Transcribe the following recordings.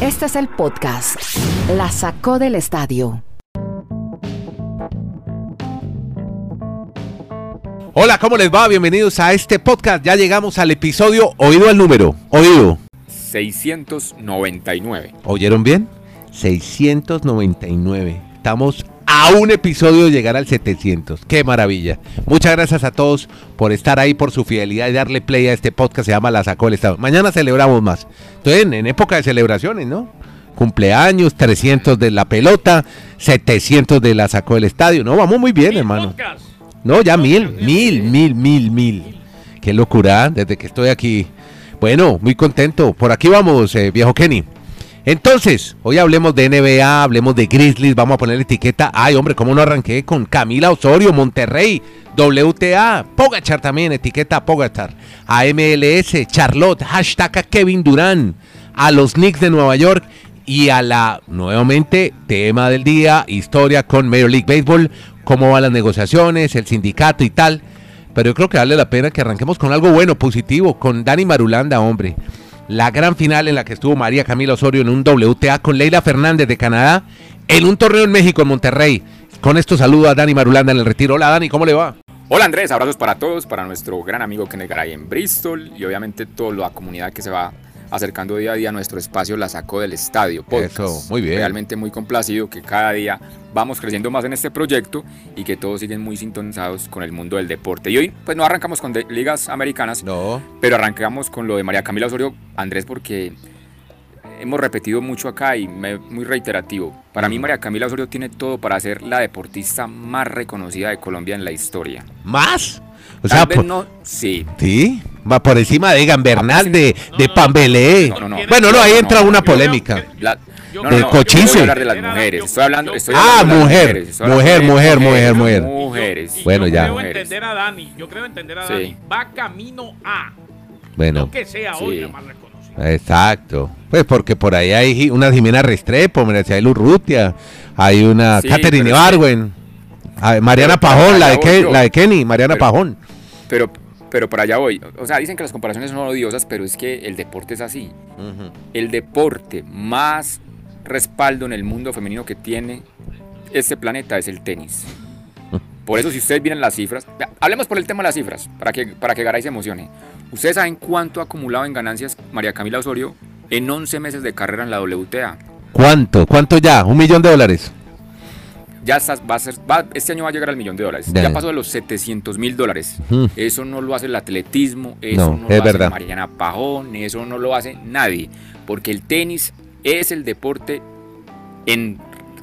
Este es el podcast. La sacó del estadio. Hola, ¿cómo les va? Bienvenidos a este podcast. Ya llegamos al episodio, oído al número, oído. 699. ¿Oyeron bien? 699. Estamos a un episodio de llegar al 700. ¡Qué maravilla! Muchas gracias a todos por estar ahí, por su fidelidad y darle play a este podcast. Se llama La Sacó el Estado. Mañana celebramos más. Entonces, en, en época de celebraciones, ¿no? Cumpleaños, 300 de la pelota, 700 de La Sacó el Estadio. No, vamos muy bien, hermano. No, ya mil, mil, mil, mil, mil. Qué locura, desde que estoy aquí. Bueno, muy contento. Por aquí vamos, eh, viejo Kenny. Entonces, hoy hablemos de NBA, hablemos de Grizzlies, vamos a poner etiqueta. Ay, hombre, ¿cómo no arranqué con Camila Osorio, Monterrey, WTA, Pogachar también, etiqueta Pogachar, a MLS, Charlotte, hashtag a Kevin Durán, a los Knicks de Nueva York y a la, nuevamente, tema del día, historia con Major League Baseball, cómo van las negociaciones, el sindicato y tal. Pero yo creo que vale la pena que arranquemos con algo bueno, positivo, con Dani Marulanda, hombre la gran final en la que estuvo María Camila Osorio en un WTA con Leila Fernández de Canadá en un torneo en México, en Monterrey. Con esto saludo a Dani Marulanda en el retiro. Hola Dani, ¿cómo le va? Hola Andrés, abrazos para todos, para nuestro gran amigo Kenneth Garay en Bristol y obviamente toda la comunidad que se va acercando día a día nuestro espacio La Sacó del Estadio. Eso, muy bien. Realmente muy complacido que cada día vamos creciendo más en este proyecto y que todos siguen muy sintonizados con el mundo del deporte. Y hoy, pues no arrancamos con ligas americanas, no. pero arrancamos con lo de María Camila Osorio, Andrés, porque hemos repetido mucho acá y me, muy reiterativo. Para mí María Camila Osorio tiene todo para ser la deportista más reconocida de Colombia en la historia. ¿Más? O sea, no, sí. ¿Sí? Va por encima de Egan Bernal, de, de Pambelé. No, no, no. Bueno, no, ahí entra una polémica. De no, cochise. Yo voy a hablar de las mujeres. Estoy hablando, estoy ah, mujer, mujer, mujer, mujer, mujer, Mujeres. Bueno, yo ya. creo Mujeres. entender a Dani. Yo creo entender a Sí. Dani. Va camino a. Bueno, No que sea hoy la más reconocida. exacto. Pues porque por ahí hay una Jimena Restrepo, mira, si hay Lurrutia, hay una Sí, Catherine hay Mariana Pajón, la de, allá Ke- voy yo. la de Kenny, Mariana Pero- Pajón. Pero, pero para allá voy. O sea, dicen que las comparaciones son odiosas, pero es que el deporte es así. El deporte más respaldo en el mundo femenino que tiene este planeta es el tenis. Por eso, si ustedes miran las cifras, hablemos por el tema de las cifras, para que, para que Garay se emocione. ¿Ustedes saben cuánto ha acumulado en ganancias María Camila Osorio en 11 meses de carrera en la WTA? ¿Cuánto? ¿Cuánto ya? ¿Un millón de dólares? Ya está- va a ser, va- este año va a llegar al millón de dólares. Ya. Ya pasó de los 700 mil dólares. Mm. Eso no lo hace el atletismo, eso No, no, es lo verdad. hace Mariana Pajón, eso no lo hace nadie. Porque el tenis es el deporte en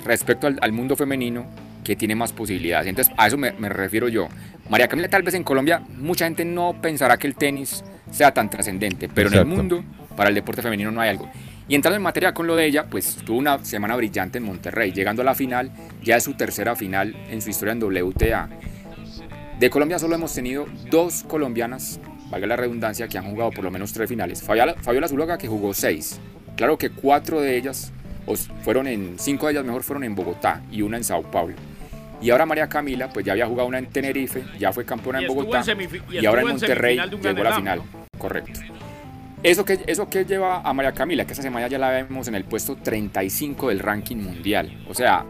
respecto al, al mundo femenino que tiene más posibilidades. Entonces, a eso me, me refiero yo. María Camila, tal vez en Colombia mucha gente no pensará que el tenis sea tan trascendente, pero en Exacto. el mundo, para el deporte femenino no hay algo. Y entrando en materia con lo de ella, pues tuvo una semana brillante en Monterrey, llegando a la final, ya es su tercera final en su historia en WTA. De Colombia solo hemos tenido dos colombianas, valga la redundancia, que han jugado por lo menos tres finales. Fabiola, Fabiola Zuluaga que jugó seis. Claro que cuatro de ellas, o fueron en, cinco de ellas mejor fueron en Bogotá y una en Sao Paulo. Y ahora María Camila, pues ya había jugado una en Tenerife, ya fue campeona en Bogotá y y, ahora en Monterrey llegó a la final. Correcto. Eso que, eso que lleva a María Camila, que esta semana ya la vemos en el puesto 35 del ranking mundial. O sea,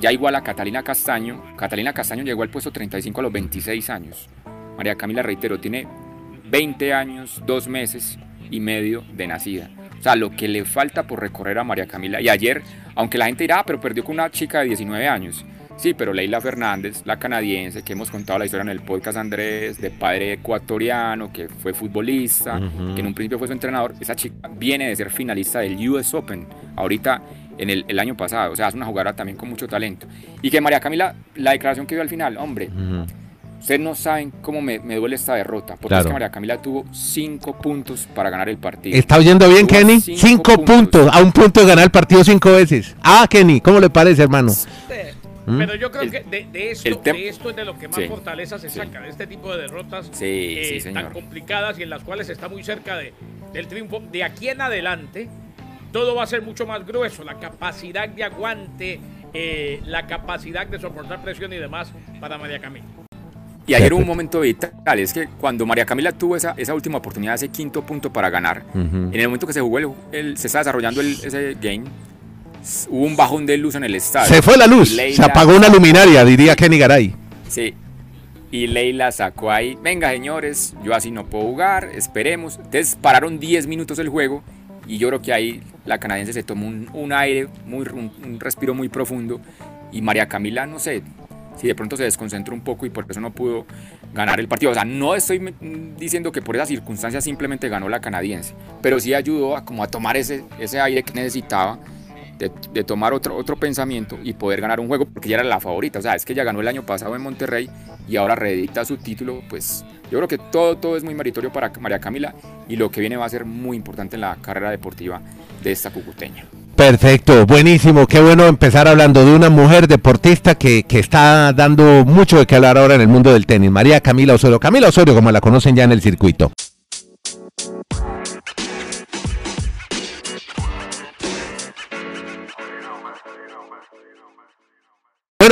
ya igual a Catalina Castaño. Catalina Castaño llegó al puesto 35 a los 26 años. María Camila, reitero, tiene 20 años, 2 meses y medio de nacida. O sea, lo que le falta por recorrer a María Camila. Y ayer, aunque la gente dirá, "Ah, pero perdió con una chica de 19 años. Sí, pero Leila Fernández, la canadiense, que hemos contado la historia en el podcast Andrés, de padre ecuatoriano, que fue futbolista, que en un principio fue su entrenador, esa chica viene de ser finalista del US Open, ahorita en el, el año pasado, o sea, es una jugadora también con mucho talento. Y que María Camila, la declaración que dio al final, hombre, ustedes no saben cómo me, me duele esta derrota, porque Claro. es que María Camila tuvo cinco puntos para ganar el partido. ¿Está oyendo bien, Tuvo Kenny? cinco Cinco, puntos. puntos. A un punto de ganar el partido cinco veces. Ah, Kenny, ¿cómo le parece, hermano? ¿Mm? Pero yo creo El- que de, de esto, de esto es de lo que más Sí, fortaleza se sí. saca, de este tipo de derrotas Sí, eh, sí, tan complicadas y en las cuales está muy cerca de, del triunfo. De aquí en adelante, todo va a ser mucho más grueso. La capacidad de aguante, eh, la capacidad de soportar presión y demás para María Camila. Y ayer hubo un momento vital, es que cuando María Camila tuvo esa, esa última oportunidad, ese quinto punto para ganar, Ujú. en el momento que se jugó, el, el- se estaba desarrollando el- ese game, hubo un bajón de luz en el estadio. Se fue la luz, Leila- se apagó una luminaria, diría Kenny Garay. Sí. Y Leila sacó ahí, venga señores, yo así no puedo jugar, esperemos. Entonces pararon 10 minutos el juego y yo creo que ahí la canadiense se tomó un, un aire, muy, un, un respiro muy profundo y María Camila, no sé, si de pronto se desconcentró un poco y por eso no pudo ganar el partido. O sea, no estoy diciendo que por esas circunstancias simplemente ganó la canadiense, pero sí ayudó a, como a tomar ese, ese aire que necesitaba de, tomar otro, otro pensamiento y poder ganar un juego porque ya era la favorita. O sea, es que ya ganó el año pasado en Monterrey y ahora reedita su título. Pues yo creo que todo, todo es muy meritorio para María Camila y lo que viene va a ser muy importante en la carrera deportiva de esta cucuteña. Perfecto, buenísimo. Qué bueno empezar hablando de una mujer deportista que, que está dando mucho de qué hablar ahora en el mundo del tenis. María Camila Osorio. Camila Osorio, como la conocen ya en el circuito.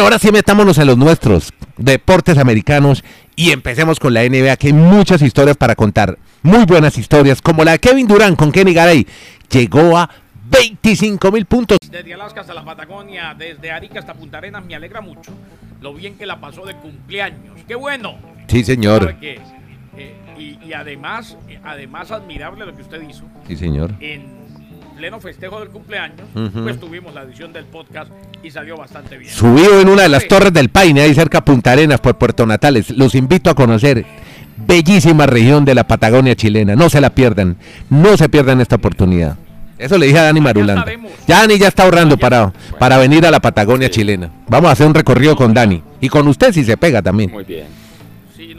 Bueno, ahora sí metámonos en los nuestros, deportes americanos, y empecemos con la NBA, que hay muchas historias para contar. Muy buenas historias, como la de Kevin Durant con Kenny Garay. Llegó a 25 mil puntos. Desde Alaska hasta la Patagonia, desde Arica hasta Punta Arenas, me alegra mucho lo bien que la pasó de cumpleaños. ¡Qué bueno! Sí, señor. Eh, y, y además, eh, además admirable lo que usted hizo Sí, señor. en pleno festejo del cumpleaños, Ujú. pues tuvimos la edición del podcast y salió bastante bien. Subido en una de las Sí. torres del Paine, ahí cerca a Punta Arenas, por Puerto Natales. Los invito a conocer. Bellísima región de la Patagonia chilena. No se la pierdan. No se pierdan esta oportunidad. Eso le dije a Dani Marulanda. Ya Dani ya está ahorrando para, para venir a la Patagonia Sí. chilena. Vamos a hacer un recorrido con Dani. Y con usted si se pega también. Muy bien.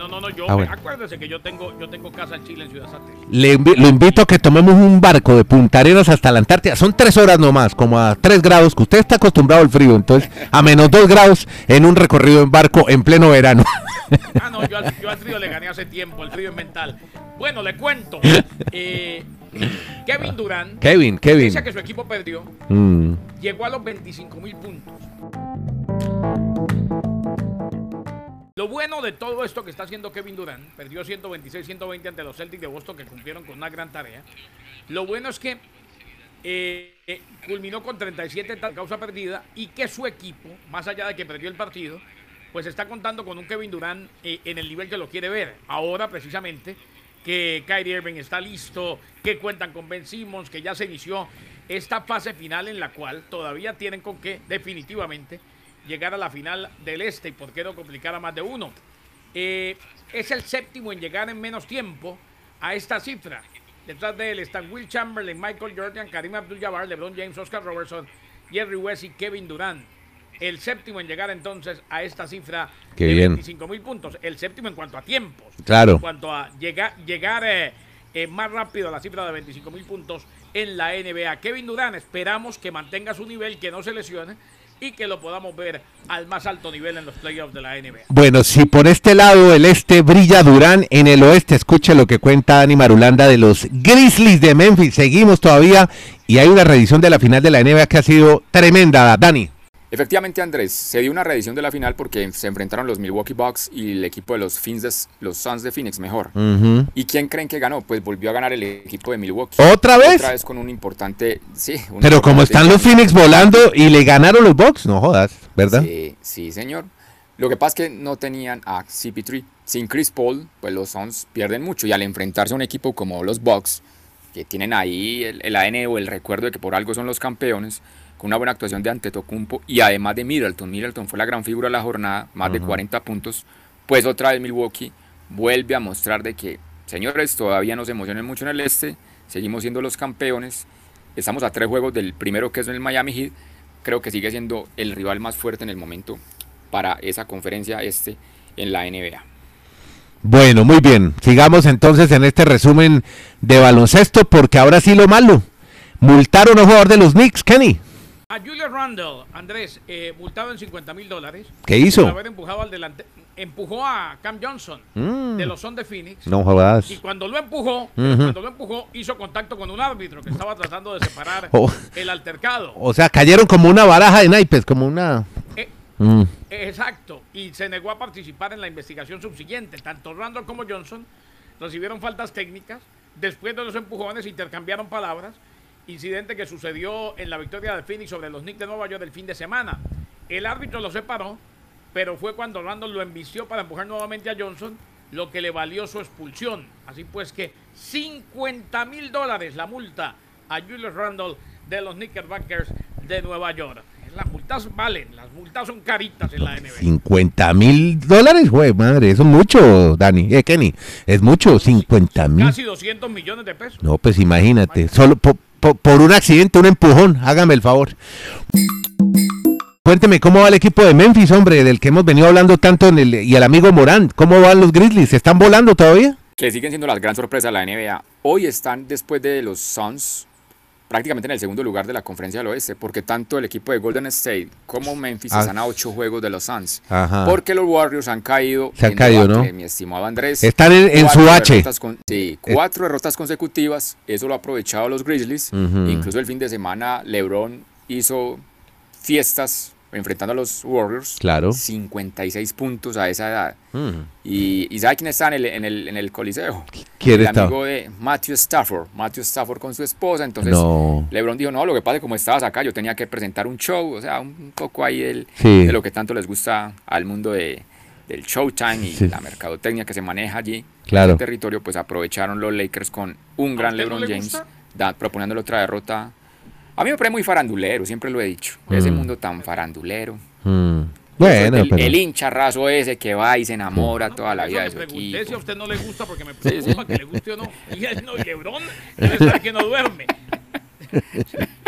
No, no, no, yo, Ah, bueno. acuérdese que yo tengo, yo tengo casa en Chile, en Ciudad Satélite. Le invi- lo invito a que tomemos un barco de Punta Arenas hasta la Antártida. Son tres horas nomás, como a tres grados, que usted está acostumbrado al frío. Entonces, a menos dos grados en un recorrido en barco en pleno verano. Ah, no, yo al, yo al frío le gané hace tiempo, el frío es mental. Bueno, le cuento. eh, Kevin Durant, Kevin, Kevin. a que su equipo perdió, Mm. llegó a los 25 mil puntos. Lo bueno de todo esto que está haciendo Kevin Durant, perdió 126-120 ante los Celtics de Boston que cumplieron con una gran tarea. Lo bueno es que eh, culminó con 37 tal causa perdida y que su equipo, más allá de que perdió el partido, pues está contando con un Kevin Durant eh, en el nivel que lo quiere ver. Ahora precisamente que Kyrie Irving está listo, que cuentan con Ben Simmons, que ya se inició esta fase final en la cual todavía tienen con qué definitivamente llegar a la final del este y por qué no complicar a más de uno. Eh, es el séptimo en llegar en menos tiempo a esta cifra. Detrás de él están Will Chamberlain, Michael Jordan, Karim Abdul-Jabbar, LeBron James, Oscar Robertson, Jerry West y Kevin Durant. El séptimo en llegar entonces a esta cifra Qué de bien. 25 mil puntos. El séptimo en cuanto a tiempos. Claro. En cuanto a llegar, llegar eh, eh, más rápido a la cifra de 25 mil puntos en la NBA. Kevin Durant, esperamos que mantenga su nivel, que no se lesione y que lo podamos ver al más alto nivel en los playoffs de la NBA. Bueno, si por este lado el este brilla Durán, en el oeste escuche lo que cuenta Dani Marulanda de los Grizzlies de Memphis. Seguimos todavía y hay una reedición de la final de la NBA que ha sido tremenda, Dani. Efectivamente, Andrés, se dio una reedición de la final porque se enfrentaron los Milwaukee Bucks y el equipo de los, Fins de- los Suns de Phoenix mejor. ¿Y quién creen que ganó? Pues volvió a ganar el equipo de Milwaukee. ¿Otra vez? Otra vez con un importante... Sí. un Pero como están los. Phoenix volando y le ganaron los Bucks, no jodas, ¿verdad? Sí, sí, señor. Lo que pasa es que no tenían a CP3. Sin Chris Paul, pues los Suns pierden mucho. Y al enfrentarse a un equipo como los Bucks, que tienen ahí el, el ADN o el recuerdo de que por algo son los campeones, con una buena actuación de Antetokounmpo y además de Middleton. Middleton fue la gran figura de la jornada, más de 40 puntos. Pues otra vez Milwaukee vuelve a mostrar de que, señores, todavía no se emocionen mucho en el este, seguimos siendo los campeones. Estamos a tres juegos del primero que es el Miami Heat. Creo que sigue siendo el rival más fuerte en el momento para esa conferencia este en la NBA. Bueno, muy bien. Sigamos entonces en este resumen de baloncesto porque ahora sí lo malo. Multaron a un jugador de los Knicks, Kenny. A Julius Randle, Andrés, eh, multado en 50 mil dólares. ¿Qué hizo? Por haber empujado al delante, empujó a Cam Johnson Mm. de los Son de Phoenix. No jodas. Y cuando lo empujó, cuando lo empujó, hizo contacto con un árbitro que estaba tratando de separar Oh. el altercado. O sea, cayeron como una baraja de naipes, como una... Eh, Mm. Exacto, y se negó a participar en la investigación subsiguiente. Tanto Randall como Johnson recibieron faltas técnicas. Después de los empujones intercambiaron palabras. Incidente que sucedió en la victoria de Phoenix sobre los Knicks de Nueva York el fin de semana. El árbitro lo separó, pero fue cuando Randall lo embistió para empujar nuevamente a Johnson, lo que le valió su expulsión. Así pues que 50 mil dólares la multa a Julius Randall de los Knickerbockers de Nueva York. Las multas valen, las multas son caritas en la NBA. 50 mil dólares, güey, madre, eso es mucho, Dani, eh, Kenny, es mucho, 50 mil. Casi 200 millones de pesos. No, pues imagínate, solo po- po- por un accidente, un empujón, hágame el favor. Cuénteme cómo va el equipo de Memphis, hombre, del que hemos venido hablando tanto y el amigo Morán, ¿cómo van los Grizzlies? ¿Están volando todavía? que siguen siendo las gran sorpresas de la NBA. Hoy están después de los Suns prácticamente en el segundo lugar de la conferencia del oeste, porque tanto el equipo de Golden State como Memphis Ah. están a ocho juegos de los Suns. Ajá. Porque los Warriors han caído. Se han caído, debate, ¿no? Mi estimado Andrés. Están en- su H. con- sí, cuatro derrotas consecutivas. Eso lo ha aprovechado los Grizzlies. Incluso el fin de semana, LeBron hizo fiestas enfrentando a los Warriors. Claro. 56 puntos a esa edad. Mm. Y, y ¿sabe quién está en el, en el, en el Coliseo? ¿Quién el está? amigo de Matthew Stafford. Matthew Stafford con su esposa. Entonces, No. LeBron dijo, no, lo que pasa es que como estabas acá, yo tenía que presentar un show. O sea, un poco ahí Sí. de lo que tanto les gusta al mundo de, del Showtime y Sí. la mercadotecnia que se maneja allí. Claro. En el territorio, pues aprovecharon los Lakers con un gran no LeBron le James, da- proponiéndole otra derrota. A mí me parece muy farandulero, siempre lo he dicho. Ese Mm. mundo tan farandulero. Mm. Bueno, el, pero... el hincha raso ese que va y se enamora toda la vida de su pregunté si a equipo. usted no le gusta porque me sí. preocupa que le guste o no. Y él no, y que no duerme.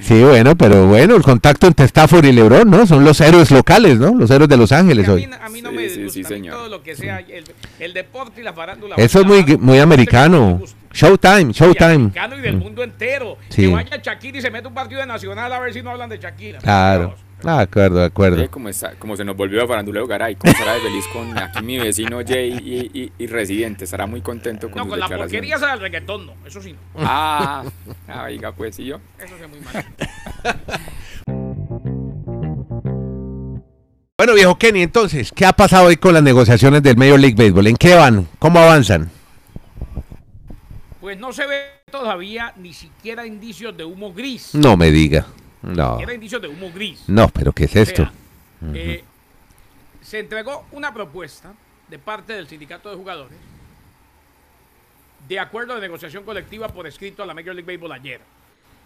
Sí, bueno, pero bueno, el contacto entre Stafford y LeBron, ¿no? Son los héroes locales, ¿no? Los héroes de Los Ángeles a, hoy. mí, a mí no Sí, me sí, disgusta, sí, todo lo que sea el, el deporte y la farándula. Eso es muy, muy No me americano. Showtime, Y Showtime. americano y del Mm. mundo entero. Sí. Que vaya Shakira y se mete un partido de Nacional a ver si no hablan de Shakira. Claro. Ah, de acuerdo, de acuerdo. Ve cómo, está, cómo se nos volvió a faranduleo Garay, cómo estará de feliz con aquí mi vecino Jay y, y- y Residente, estará muy contento con No, sus con la porquería del reggaetón, no. Eso sí, no. Ah, ah, oiga, pues sí yo. Eso sí es muy mal. Bueno, viejo Kenny, entonces, ¿qué ha pasado hoy con las negociaciones del Major League Baseball? ¿En qué van? ¿Cómo avanzan? Pues no se ve todavía ni siquiera indicios de humo gris. No me diga. No. Ni siquiera indicios de humo gris. No, pero ¿qué es O esto? eh, se entregó una propuesta de parte del sindicato de jugadores de acuerdo de negociación colectiva por escrito a la Major League Baseball ayer.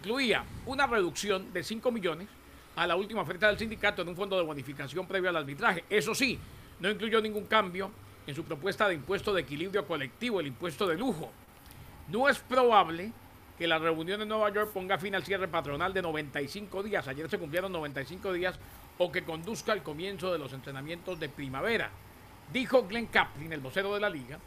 Incluía una reducción de 5 millones a la última oferta del sindicato en un fondo de bonificación previo al arbitraje. Eso sí, no incluyó ningún cambio en su propuesta de impuesto de equilibrio colectivo, el impuesto de lujo. No es probable que la reunión en Nueva York ponga fin al cierre patronal de 95 días. Ayer se cumplieron 95 días o que conduzca al comienzo de los entrenamientos de primavera. Dijo Glenn Kaplan, el vocero de la liga,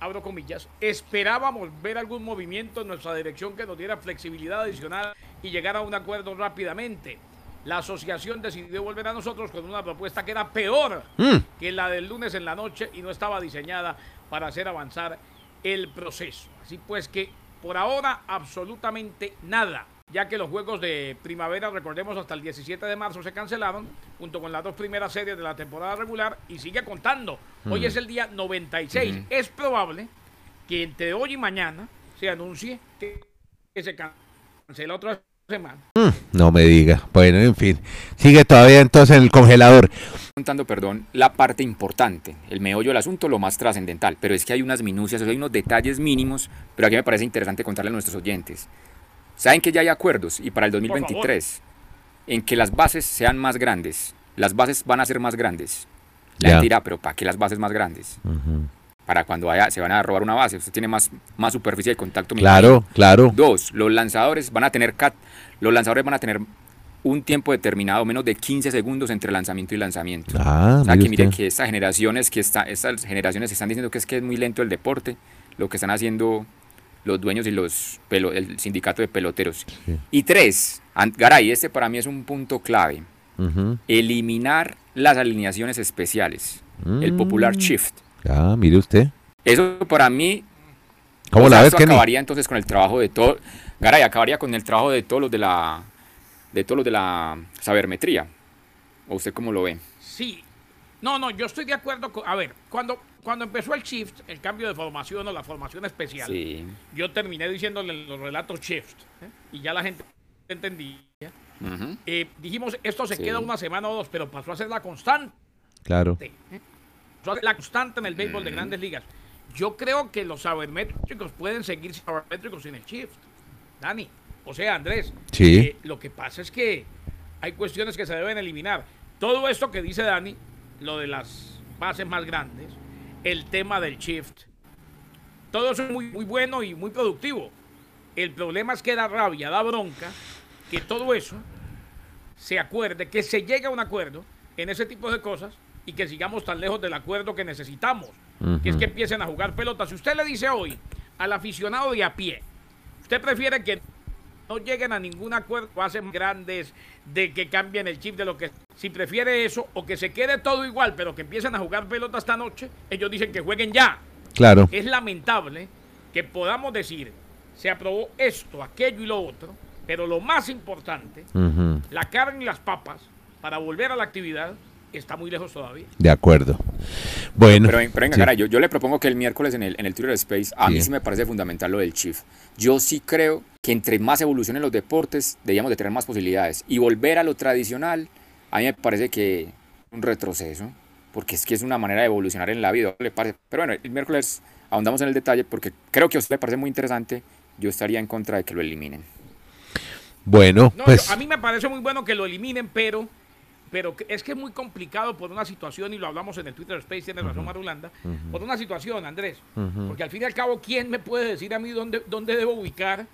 abro comillas, esperábamos ver algún movimiento en nuestra dirección que nos diera flexibilidad adicional y llegar a un acuerdo rápidamente. La asociación decidió volver a nosotros con una propuesta que era peor Mm. que la del lunes en la noche y no estaba diseñada para hacer avanzar el proceso. Así pues que por ahora absolutamente nada, ya que los juegos de primavera, recordemos, hasta el 17 de marzo se cancelaron, junto con las dos primeras series de la temporada regular y sigue contando. Hoy es el día 96. Es probable que entre hoy y mañana se anuncie que, que se cancela otra semana. Mm, No me diga. Bueno, en fin. Sigue todavía entonces en el congelador. contando, perdón, la parte importante, el meollo del asunto, lo más trascendental, pero es que hay unas minucias, o sea, hay unos detalles mínimos, pero aquí me parece interesante contarle a nuestros oyentes. Saben que ya hay acuerdos y para el 2023 en que las bases sean más grandes, las bases van a ser más grandes. La gente dirá, pero ¿para qué las bases más grandes? Para cuando vaya, se van a robar una base, usted tiene más, más superficie de contacto. Claro, claro. Dos, los lanzadores van a tener cat, los lanzadores van a tener un tiempo determinado, menos de 15 segundos entre lanzamiento y lanzamiento. Ah, o sea, que mire que estas generaciones que está, estas generaciones están diciendo que es que es muy lento el deporte, lo que están haciendo los dueños y los pelo- el sindicato de peloteros. Y tres, Garay, este para mí es un punto clave. Eliminar las alineaciones especiales, el Mm. popular shift. Ah, mire usted. Eso para mí ¿Cómo o la sea, ves, esto Kenny? acabaría entonces con el trabajo de todo. Garay acabaría con el trabajo de todos los de la de todos los de la sabermetría. ¿O usted cómo lo ve? Sí. No, no, yo estoy de acuerdo con... A ver, cuando, cuando empezó el shift, el cambio de formación o la formación especial, Sí. yo terminé diciéndole los relatos shift ¿eh? y ya la gente entendía. Eh, dijimos, esto se Sí. queda una semana o dos, pero pasó a ser la constante. Claro. ¿eh? La constante en el béisbol de grandes ligas. Yo creo que los sabermétricos pueden seguir sabermétricos sin el shift. Dani, o sea, Andrés. Sí. eh, lo que pasa es que hay cuestiones que se deben eliminar. Todo esto que dice Dani, lo de las bases más grandes, el tema del shift, todo eso es muy, muy bueno y muy productivo. El problema es que da rabia, da bronca, que todo eso se acuerde, que se llegue a un acuerdo en ese tipo de cosas y que sigamos tan lejos del acuerdo que necesitamos, que es que empiecen a jugar pelota. Si usted le dice hoy al aficionado de a pie, usted prefiere que no lleguen a ningún acuerdo, hacen grandes, de que cambien el chip de lo que... Si prefiere eso, o que se quede todo igual, pero que empiecen a jugar pelota esta noche, ellos dicen que jueguen ya. Claro. Es lamentable que podamos decir, se aprobó esto, aquello y lo otro, pero lo más importante, la carne y las papas, para volver a la actividad, está muy lejos todavía. De acuerdo. Bueno. Pero, pero venga, sí. caray, yo, yo le propongo que el miércoles en el, en el Twitter Space, a mí Sí. sí me parece fundamental lo del Chief. Yo sí creo que entre más evolucionen los deportes, debíamos de tener más posibilidades. Y volver a lo tradicional, a mí me parece que un retroceso, porque es que es una manera de evolucionar en la vida. ¿le parece? Pero bueno, el miércoles ahondamos en el detalle, porque creo que a usted le parece muy interesante. Yo estaría en contra de que lo eliminen. Bueno, No, pues yo- a mí me parece muy bueno que lo eliminen, pero, pero que- es que es muy complicado por una situación, y lo hablamos en el Twitter Space, tiene razón Marulanda, por una situación, Andrés. Porque al fin y al cabo, ¿quién me puede decir a mí dónde, dónde debo ubicar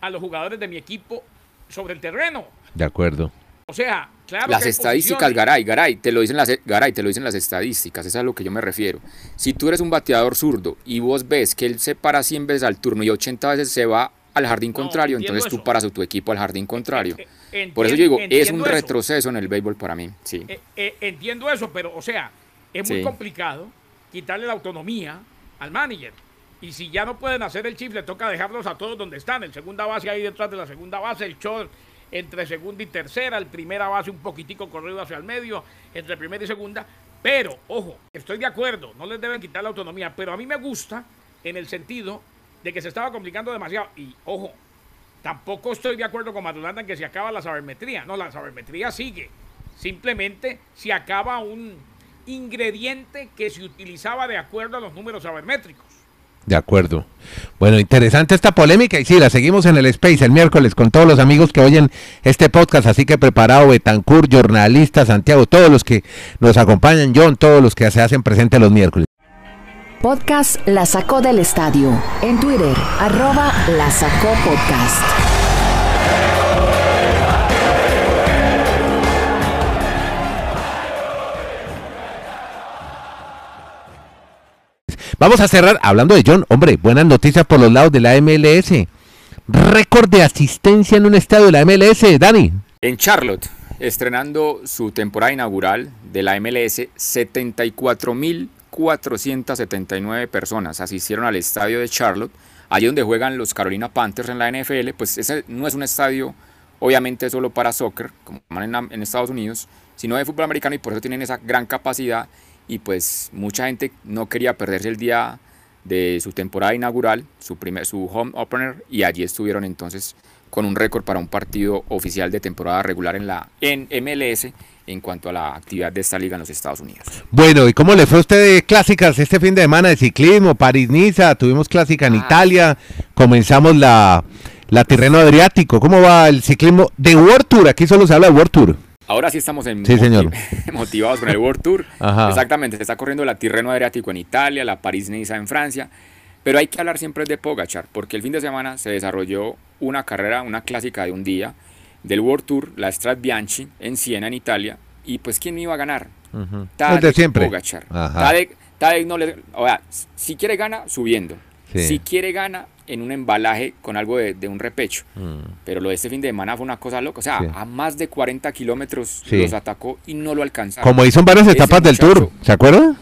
a los jugadores de mi equipo sobre el terreno? de acuerdo. O sea, claro. Las que estadísticas, posiciones. Garay, Garay, te lo dicen las, Garay, te lo dicen las estadísticas, eso es a lo que yo me refiero. Si tú eres un bateador zurdo y vos ves que él se para 100 veces al turno y 80 veces se va al jardín No, contrario, entonces tú eso. paras a tu equipo al jardín contrario. Eh, eh, Por eso yo digo, es un eso. retroceso en el béisbol para mí, sí. Eh, eh, entiendo eso, pero, o sea, es muy Sí. complicado quitarle la autonomía al manager. Y si ya no pueden hacer el chip, le toca dejarlos a todos donde están. El segunda base ahí detrás de la segunda base, el short entre segunda y tercera, el primera base un poquitico corrido hacia el medio, entre primera y segunda. Pero, ojo, estoy de acuerdo, no les deben quitar la autonomía, pero a mí me gusta en el sentido de que se estaba complicando demasiado. Y, ojo, tampoco estoy de acuerdo con Madulanda en que se acaba la sabermetría. No, la sabermetría sigue. Simplemente se acaba un ingrediente que se utilizaba de acuerdo a los números sabermétricos. De acuerdo. Bueno, interesante esta polémica y sí, la seguimos en el Space el miércoles con todos los amigos que oyen este podcast, así que preparado Betancourt, jornalista, Santiago, todos los que nos acompañan, John, todos los que se hacen presentes los miércoles. Podcast La Sacó del Estadio. En Twitter, arroba La Sacó Podcast. Vamos a cerrar hablando de John, hombre, buenas noticias por los lados de la MLS. Récord de asistencia en un estadio de la MLS, Dani. En Charlotte, estrenando su temporada inaugural de la MLS, 74.479 personas asistieron al estadio de Charlotte, allí donde juegan los Carolina Panthers en la NFL. Pues ese no es un estadio, obviamente, solo para soccer, como en Estados Unidos, sino de fútbol americano y por eso tienen esa gran capacidad. Y pues mucha gente no quería perderse el día de su temporada inaugural, su, primer, su home opener, y allí estuvieron entonces con un récord para un partido oficial de temporada regular en la en MLS en cuanto a la actividad de esta liga en los Estados Unidos. Bueno, ¿y cómo le fue a usted de clásicas este fin de semana de ciclismo? París-Niza, tuvimos clásica en Ah. Italia, comenzamos la, la Tirreno Adriático. ¿Cómo va el ciclismo de World Tour? Aquí solo se habla de World Tour. Ahora sí estamos en Sí, señor. motivados con el World Tour. Ajá. Exactamente, se está corriendo la Tirreno Adriático en Italia, la París-Niza en Francia. Pero hay que hablar siempre de Pogachar, porque el fin de semana se desarrolló una carrera, una clásica de un día del World Tour, la Strat Bianchi en Siena, en Italia. Y pues, ¿quién iba a ganar? El Tadej de siempre. Pogacar. Ajá. Tadej, Tadej no le, o sea, si quiere gana subiendo. Sí. Si quiere gana en un embalaje con algo de, de un repecho. Mm. Pero lo de este fin de semana fue una cosa loca. O sea, Sí. a más de 40 kilómetros Sí. los atacó y no lo alcanzaron. Como hizo en varias Ese etapas del Tour, ¿se acuerda?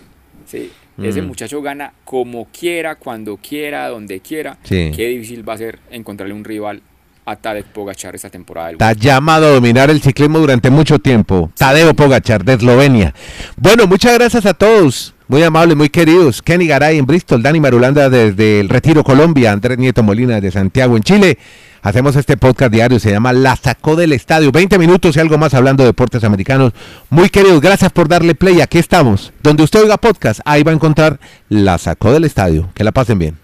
Sí, ese Mm. muchacho gana como quiera, cuando quiera, donde quiera. Sí. Qué difícil va a ser encontrarle un rival a Tadej Pogachar esta temporada. Del Está llamado a dominar el ciclismo durante mucho tiempo. Tadeo Pogachar de Eslovenia. Bueno, muchas gracias a todos. Muy amables, muy queridos. Kenny Garay en Bristol, Dani Marulanda desde el Retiro Colombia, Andrés Nieto Molina de Santiago en Chile. Hacemos este podcast diario, se llama La Sacó del Estadio. 20 minutos y algo más hablando de deportes americanos. Muy queridos, gracias por darle play. Aquí estamos. Donde usted oiga podcast, ahí va a encontrar La Sacó del Estadio. Que la pasen bien.